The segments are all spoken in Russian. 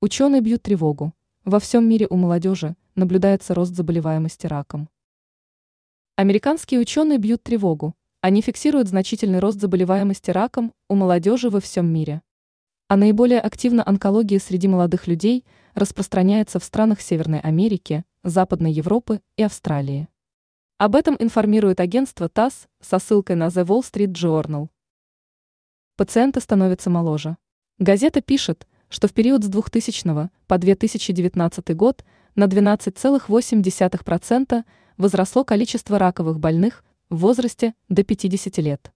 Ученые бьют тревогу. Во всем мире у молодежи наблюдается рост заболеваемости раком. Американские ученые бьют тревогу. Они фиксируют значительный рост заболеваемости раком у молодежи во всем мире. А наиболее активно онкология среди молодых людей распространяется в странах Северной Америки, Западной Европы и Австралии. Об этом информирует агентство ТАСС со ссылкой на The Wall Street Journal. Пациенты становятся моложе. Газета пишет, что в период с 2000 по 2019 год на 12,8% возросло количество раковых больных в возрасте до 50 лет.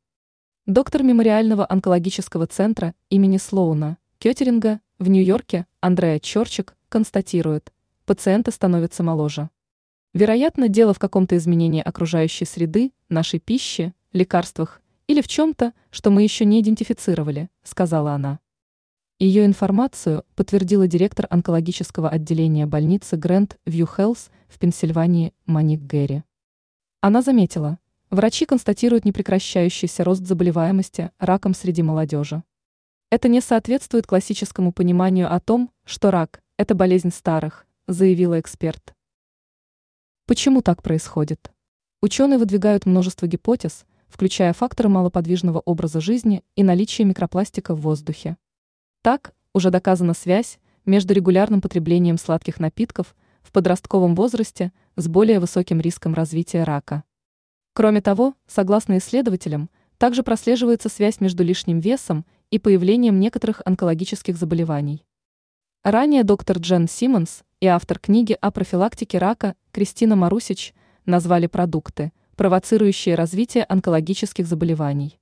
Доктор мемориального онкологического центра имени Слоуна, Кеттеринга, в Нью-Йорке, Андреа Чорчик, констатирует, пациенты становятся моложе. Вероятно, дело в каком-то изменении окружающей среды, нашей пищи, лекарствах или в чем-то, что мы еще не идентифицировали, сказала она. Ее информацию подтвердила директор онкологического отделения больницы Грэнд Вью Хелс в Пенсильвании Маник Гэри. Она заметила, врачи констатируют непрекращающийся рост заболеваемости раком среди молодежи. Это не соответствует классическому пониманию о том, что рак – это болезнь старых, заявила эксперт. Почему так происходит? Ученые выдвигают множество гипотез, включая факторы малоподвижного образа жизни и наличие микропластика в воздухе. Так, уже доказана связь между регулярным потреблением сладких напитков в подростковом возрасте с более высоким риском развития рака. Кроме того, согласно исследователям, также прослеживается связь между лишним весом и появлением некоторых онкологических заболеваний. Ранее доктор Джен Симмонс и автор книги о профилактике рака Кристина Марусич назвали продукты, провоцирующие развитие онкологических заболеваний.